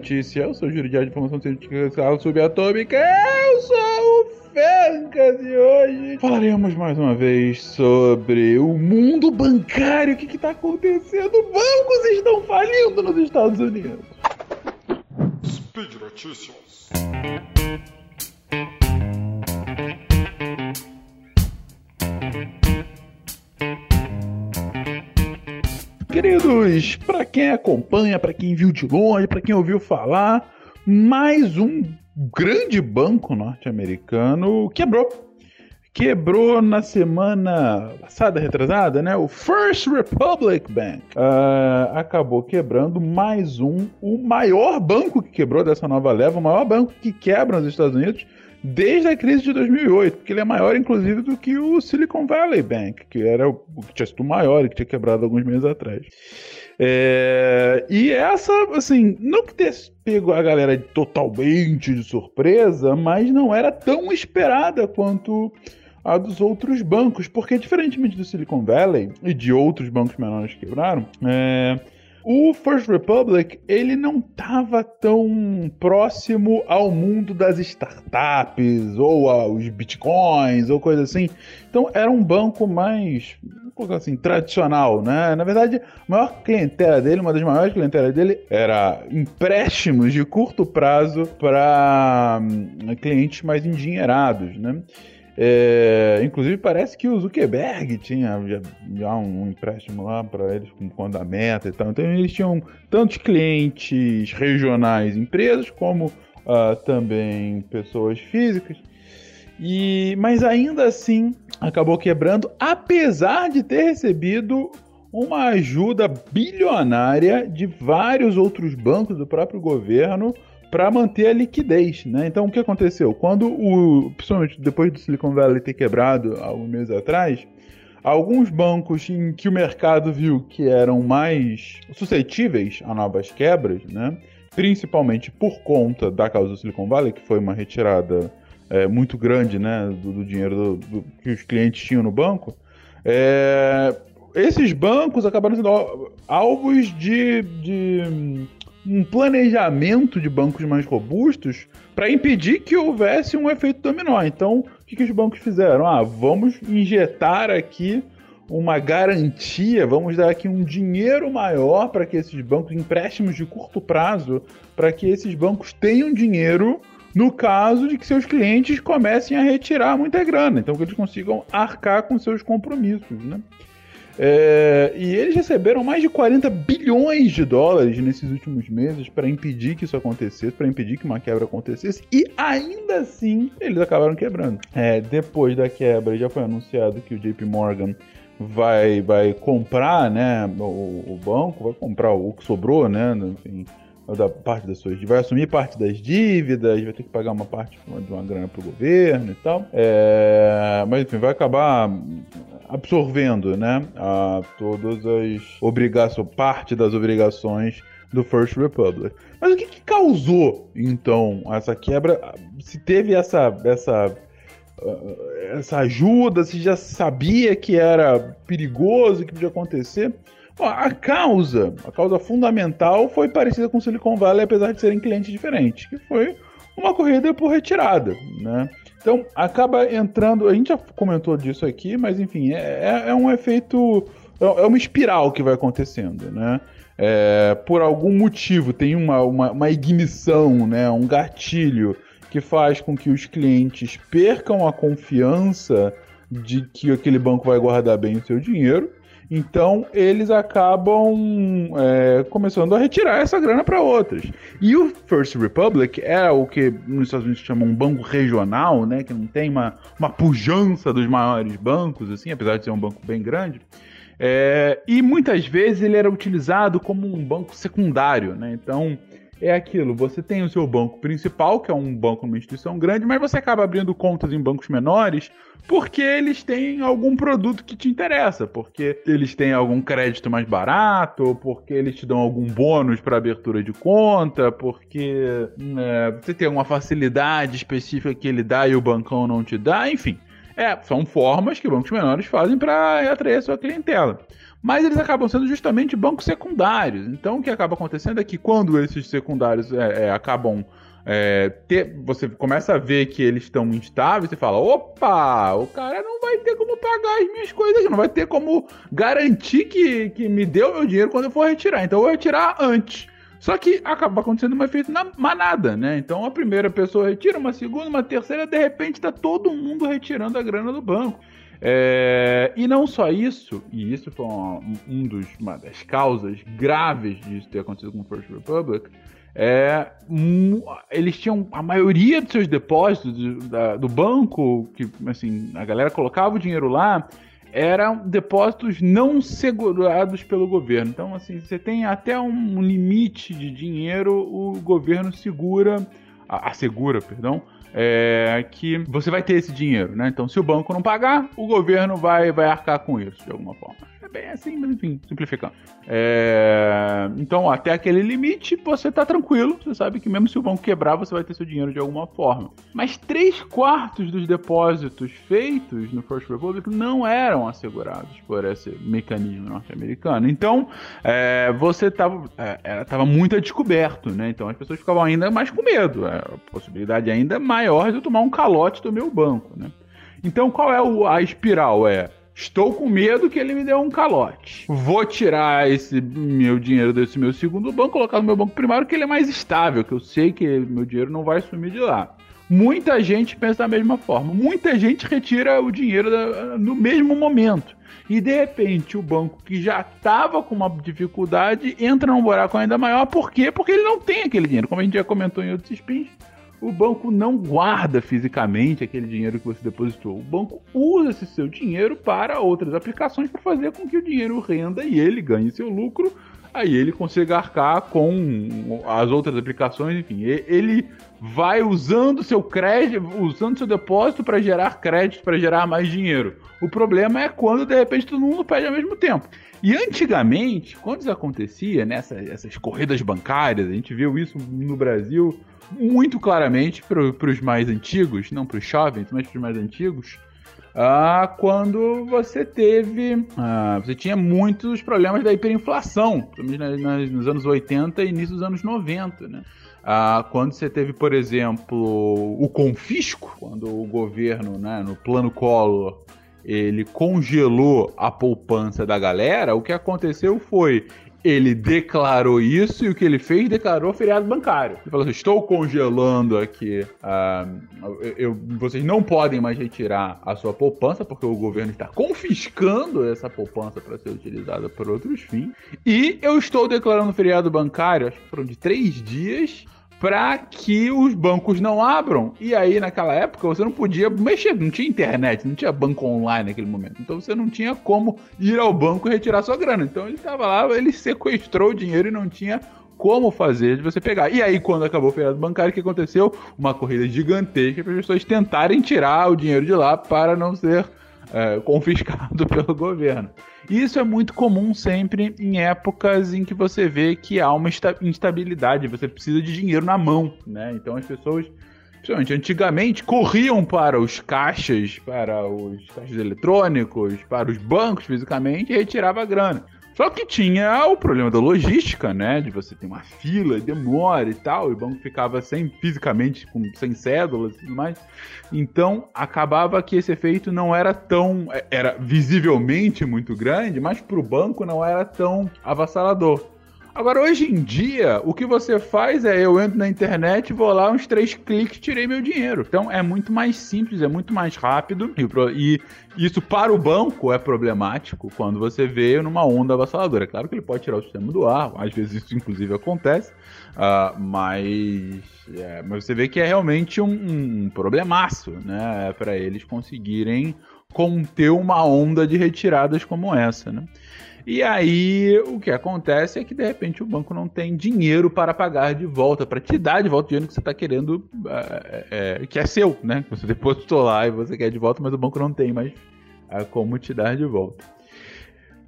Notícia. Eu sou o Júlio de Informação Científica Subatômica. Eu sou o Fencas e hoje falaremos mais uma vez sobre o mundo bancário. O que está acontecendo? Bancos estão falindo nos Estados Unidos. Speed Notícias. Queridos, para quem acompanha, para quem viu de longe, para quem ouviu falar, mais um grande banco norte-americano quebrou. Quebrou na semana passada, retrasada, né? O First Republic Bank uh, acabou quebrando mais um, o maior banco que quebrou dessa nova leva, o maior banco que quebra nos Estados Unidos desde a crise de 2008, porque ele é maior, inclusive, do que o Silicon Valley Bank, que era o que tinha sido maior e que tinha quebrado alguns meses atrás. É, e essa, assim, não que tenha pego a galera totalmente de surpresa, mas não era tão esperada quanto a dos outros bancos, porque diferentemente do Silicon Valley e de outros bancos menores que quebraram, é, o First Republic, ele não estava tão próximo ao mundo das startups ou aos bitcoins ou coisa assim. Então era um banco mais, assim, tradicional, né? Na verdade, a maior clientela dele, uma das maiores clientelas dele, era empréstimos de curto prazo para hum, clientes mais endinheirados, né? É, inclusive parece que o Zuckerberg tinha já, já um, empréstimo lá para eles com fundamento e tal. Então eles tinham tantos clientes regionais, empresas, como uh, também pessoas físicas. E, mas ainda assim acabou quebrando, apesar de ter recebido uma ajuda bilionária de vários outros bancos do próprio governo para manter a liquidez, né? Então o que aconteceu? Quando o, principalmente depois do Silicon Valley ter quebrado alguns meses atrás, alguns bancos em que o mercado viu que eram mais suscetíveis a novas quebras, né? Principalmente por conta da causa do Silicon Valley, que foi uma retirada é, muito grande, né, do, do dinheiro do, do, que os clientes tinham no banco. É, esses bancos acabaram sendo alvos de, de um planejamento de bancos mais robustos para impedir que houvesse um efeito dominó. Então, o que, que os bancos fizeram? Ah, vamos injetar aqui uma garantia, vamos dar aqui um dinheiro maior para que esses bancos, empréstimos de curto prazo, para que esses bancos tenham dinheiro no caso de que seus clientes comecem a retirar muita grana, então que eles consigam arcar com seus compromissos, né? É, e eles receberam mais de 40 bilhões de dólares nesses últimos meses para impedir que isso acontecesse, para impedir que uma quebra acontecesse, e ainda assim eles acabaram quebrando. É, depois da quebra, já foi anunciado que o JP Morgan vai, vai comprar né, o, o banco, vai comprar o que sobrou, né? Enfim, da parte das suas vai assumir parte das dívidas, vai ter que pagar uma parte de uma grana para o governo e tal. É, mas enfim, vai acabar absorvendo, né, a todas as obrigações, parte das obrigações do First Republic. Mas o que, que causou então essa quebra? Se teve essa essa essa ajuda, se já sabia que era perigoso, que podia acontecer? A causa, a causa fundamental foi parecida com Silicon Valley, apesar de serem clientes diferentes, que foi uma corrida por retirada, né? Então acaba entrando, a gente já comentou disso aqui, mas enfim, é, é, é um efeito, é, é uma espiral que vai acontecendo, né? É, por algum motivo tem uma, uma, uma ignição, né? Um gatilho que faz com que os clientes percam a confiança de que aquele banco vai guardar bem o seu dinheiro então eles acabam é, começando a retirar essa grana para outras. E o First Republic é o que nos Estados Unidos chamam um banco regional, né, que não tem uma, uma pujança dos maiores bancos, assim, apesar de ser um banco bem grande. É, e muitas vezes ele era utilizado como um banco secundário, né? Então é aquilo, você tem o seu banco principal, que é um banco numa instituição grande, mas você acaba abrindo contas em bancos menores porque eles têm algum produto que te interessa, porque eles têm algum crédito mais barato, ou porque eles te dão algum bônus para abertura de conta, porque né, você tem alguma facilidade específica que ele dá e o bancão não te dá, enfim. É, são formas que bancos menores fazem para atrair a sua clientela. mas eles acabam sendo justamente bancos secundários. Então o que acaba acontecendo é que quando esses secundários é, é, acabam é, ter, você começa a ver que eles estão instáveis, você fala: opa, o cara não vai ter como pagar as minhas coisas, não vai ter como garantir que, que me deu meu dinheiro quando eu for retirar. Então eu vou retirar antes. Só que acaba acontecendo um efeito na manada, né? Então a primeira pessoa retira, uma segunda, uma terceira, de repente está todo mundo retirando a grana do banco. É, e não só isso, e isso foi uma, um dos, uma das causas graves disso ter acontecido com o First Republic, é, eles tinham a maioria dos seus depósitos do, da, do banco, que assim, a galera colocava o dinheiro lá, eram depósitos não segurados pelo governo. Então, assim, você tem até um limite de dinheiro, o governo segura, assegura, perdão, é, que você vai ter esse dinheiro, né? Então, se o banco não pagar, o governo vai, vai arcar com isso, de alguma forma bem assim, mas enfim, simplificando. É... Então, até aquele limite, você tá tranquilo. Você sabe que mesmo se o banco quebrar, você vai ter seu dinheiro de alguma forma. Mas três quartos dos depósitos feitos no First Republic não eram assegurados por esse mecanismo norte-americano. Então, é, você tava, é, tava muito a descoberto, né? Então as pessoas ficavam ainda mais com medo. É, a possibilidade ainda maior de eu tomar um calote do meu banco, né? Então, qual é a espiral? É Estou com medo que ele me dê um calote. Vou tirar esse meu dinheiro desse meu segundo banco, colocar no meu banco primário, que ele é mais estável, que eu sei que meu dinheiro não vai sumir de lá. Muita gente pensa da mesma forma. Muita gente retira o dinheiro da, no mesmo momento. E de repente o banco que já estava com uma dificuldade entra num buraco ainda maior. Por quê? Porque ele não tem aquele dinheiro. Como a gente já comentou em outros spins, o banco não guarda fisicamente aquele dinheiro que você depositou. O banco usa esse seu dinheiro para outras aplicações para fazer com que o dinheiro renda e ele ganhe seu lucro. Aí ele consiga arcar com as outras aplicações, enfim, ele vai usando seu crédito, usando seu depósito para gerar crédito, para gerar mais dinheiro. O problema é quando de repente todo mundo pede ao mesmo tempo. E antigamente, quando isso acontecia, nessas né, essas corridas bancárias, a gente viu isso no Brasil muito claramente para os mais antigos, não para os jovens, mas para os mais antigos, ah, quando você teve. Ah, você tinha muitos problemas da hiperinflação, nos anos 80 e início dos anos 90, né? Ah, quando você teve, por exemplo, o confisco, quando o governo, né, no plano Collor, ele congelou a poupança da galera, o que aconteceu foi ele declarou isso e o que ele fez declarou feriado bancário. Ele falou assim: estou congelando aqui. Uh, eu, vocês não podem mais retirar a sua poupança, porque o governo está confiscando essa poupança para ser utilizada por outros fins. E eu estou declarando feriado bancário, acho que foram de três dias para que os bancos não abram. E aí, naquela época, você não podia mexer, não tinha internet, não tinha banco online naquele momento. Então você não tinha como ir ao banco e retirar sua grana. Então ele estava lá, ele sequestrou o dinheiro e não tinha como fazer de você pegar. E aí, quando acabou o feriado bancário, o que aconteceu? Uma corrida gigantesca para as pessoas tentarem tirar o dinheiro de lá para não ser é, confiscado pelo governo. Isso é muito comum sempre em épocas em que você vê que há uma instabilidade, você precisa de dinheiro na mão, né? Então as pessoas, principalmente antigamente, corriam para os caixas, para os caixas eletrônicos, para os bancos fisicamente e retirava grana. Só que tinha o problema da logística, né? De você ter uma fila, demora e tal, e o banco ficava sem fisicamente, com, sem cédulas e tudo mais. Então acabava que esse efeito não era tão. Era visivelmente muito grande, mas para o banco não era tão avassalador. Agora, hoje em dia, o que você faz é eu entro na internet, vou lá, uns três cliques, tirei meu dinheiro. Então é muito mais simples, é muito mais rápido. E, isso para o banco é problemático quando você veio numa onda avassaladora. Claro que ele pode tirar o sistema do ar, às vezes isso inclusive acontece, uh, mas, é, mas você vê que é realmente um, um problemaço, né? Para eles conseguirem conter uma onda de retiradas como essa, né? E aí o que acontece é que de repente o banco não tem dinheiro para pagar de volta, para te dar de volta o dinheiro que você está querendo, é, é, que é seu, né? Você depositou lá e você quer de volta, mas o banco não tem mais é, como te dar de volta.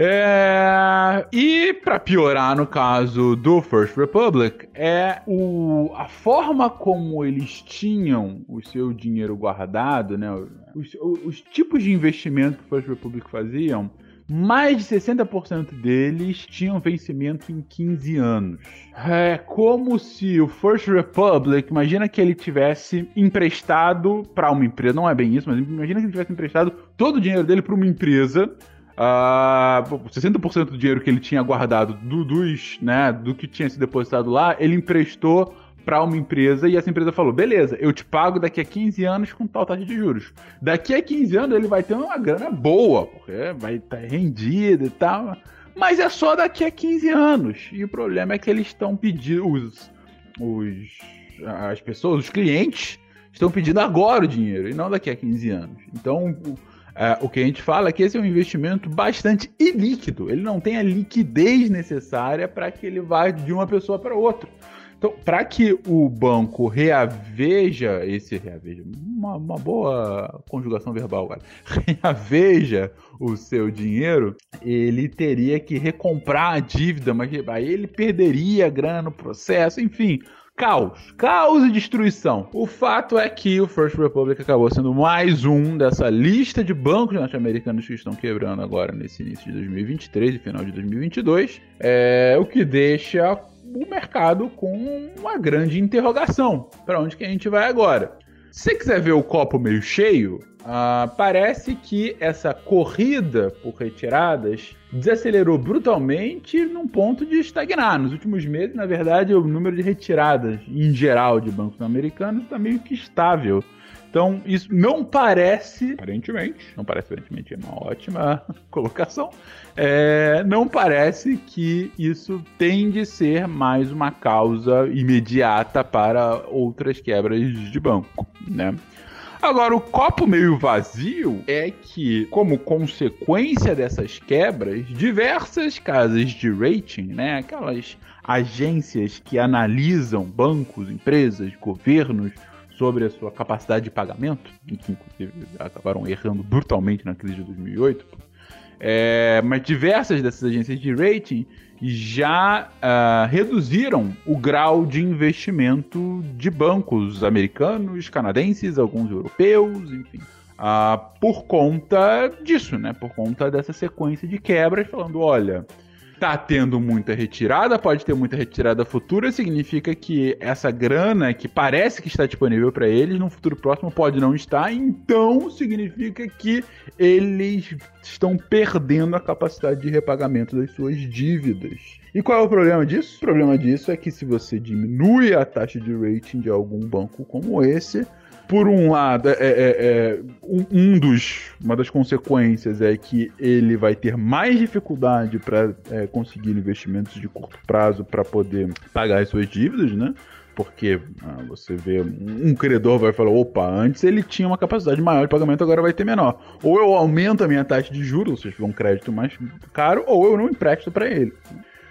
É, e para piorar no caso do First Republic, é o, a forma como eles tinham o seu dinheiro guardado, né? Os, os tipos de investimento que o First Republic faziam mais de 60% deles tinham vencimento em 15 anos. É como se o First Republic, imagina que ele tivesse emprestado para uma empresa, não é bem isso, mas imagina que ele tivesse emprestado todo o dinheiro dele para uma empresa. Uh, 60% do dinheiro que ele tinha guardado do, dos, né, do que tinha se depositado lá, ele emprestou para uma empresa e essa empresa falou: beleza, eu te pago daqui a 15 anos com tal taxa de juros. Daqui a 15 anos ele vai ter uma grana boa, porque vai estar tá rendido e tal. Mas é só daqui a 15 anos. E o problema é que eles estão pedindo. Os, os, as pessoas, os clientes, estão pedindo agora o dinheiro e não daqui a 15 anos. Então. É, o que a gente fala é que esse é um investimento bastante ilíquido. Ele não tem a liquidez necessária para que ele vá de uma pessoa para outra. Então, para que o banco reaveja esse reaveja, uma, uma boa conjugação verbal agora, reaveja o seu dinheiro, ele teria que recomprar a dívida, mas aí ele perderia a grana no processo, enfim, caos, caos e destruição. O fato é que o First Republic acabou sendo mais um dessa lista de bancos norte-americanos que estão quebrando agora nesse início de 2023 e final de 2022, é, o que deixa o mercado com uma grande interrogação. Para onde que a gente vai agora? Se você quiser ver o copo meio cheio, uh, parece que essa corrida por retiradas desacelerou brutalmente num ponto de estagnar. Nos últimos meses, na verdade, o número de retiradas em geral de bancos americanos está meio que estável. Então, isso não parece, aparentemente, não parece aparentemente, é uma ótima colocação, é, não parece que isso tende a ser mais uma causa imediata para outras quebras de banco, né? Agora, o copo meio vazio é que, como consequência dessas quebras, diversas casas de rating, né, aquelas agências que analisam bancos, empresas, governos, sobre a sua capacidade de pagamento, que inclusive acabaram errando brutalmente na crise de 2008, é, mas diversas dessas agências de rating já uh, reduziram o grau de investimento de bancos americanos, canadenses, alguns europeus, enfim. Uh, por conta disso, né? Por conta dessa sequência de quebras, falando: olha, tá tendo muita retirada, pode ter muita retirada futura, significa que essa grana que parece que está disponível para eles no futuro próximo pode não estar, então significa que eles estão perdendo a capacidade de repagamento das suas dívidas. E qual é o problema disso? O problema disso é que se você diminui a taxa de rating de algum banco como esse, por um lado, é, é, é, um, um, dos, uma das consequências é que ele vai ter mais dificuldade para é, conseguir investimentos de curto prazo para poder pagar as suas dívidas, né? Porque ah, você vê um credor vai falar, opa, antes ele tinha uma capacidade maior de pagamento, agora vai ter menor. Ou eu aumento a minha taxa de juros, ou seja, um crédito mais caro, ou eu não empresto para ele.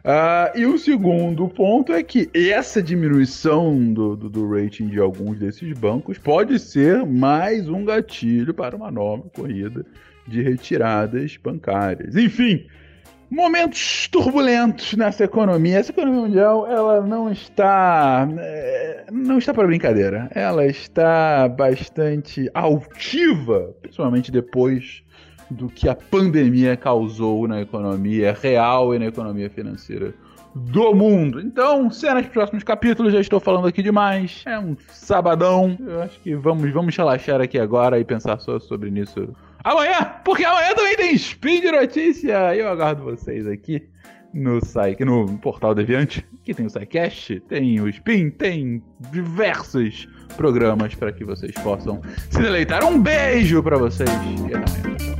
Uh, e o segundo ponto é que essa diminuição do, do, do, rating de alguns desses bancos pode ser mais um gatilho para uma nova corrida de retiradas bancárias. Enfim, momentos turbulentos nessa economia. Essa economia mundial ela não está é, não está para brincadeira. Ela está bastante altiva, principalmente depois do que a pandemia causou na economia real e na economia financeira do mundo. Então, cenas dos próximos capítulos, já estou falando aqui demais. É um sabadão. Eu acho que vamos, vamos relaxar aqui agora e pensar só sobre isso amanhã, porque amanhã também tem Speed Notícia. E eu aguardo vocês aqui no site, no portal Deviante, que tem o SciCast, tem o Spin, tem diversos programas para que vocês possam se deleitar. Um beijo para vocês e até amanhã.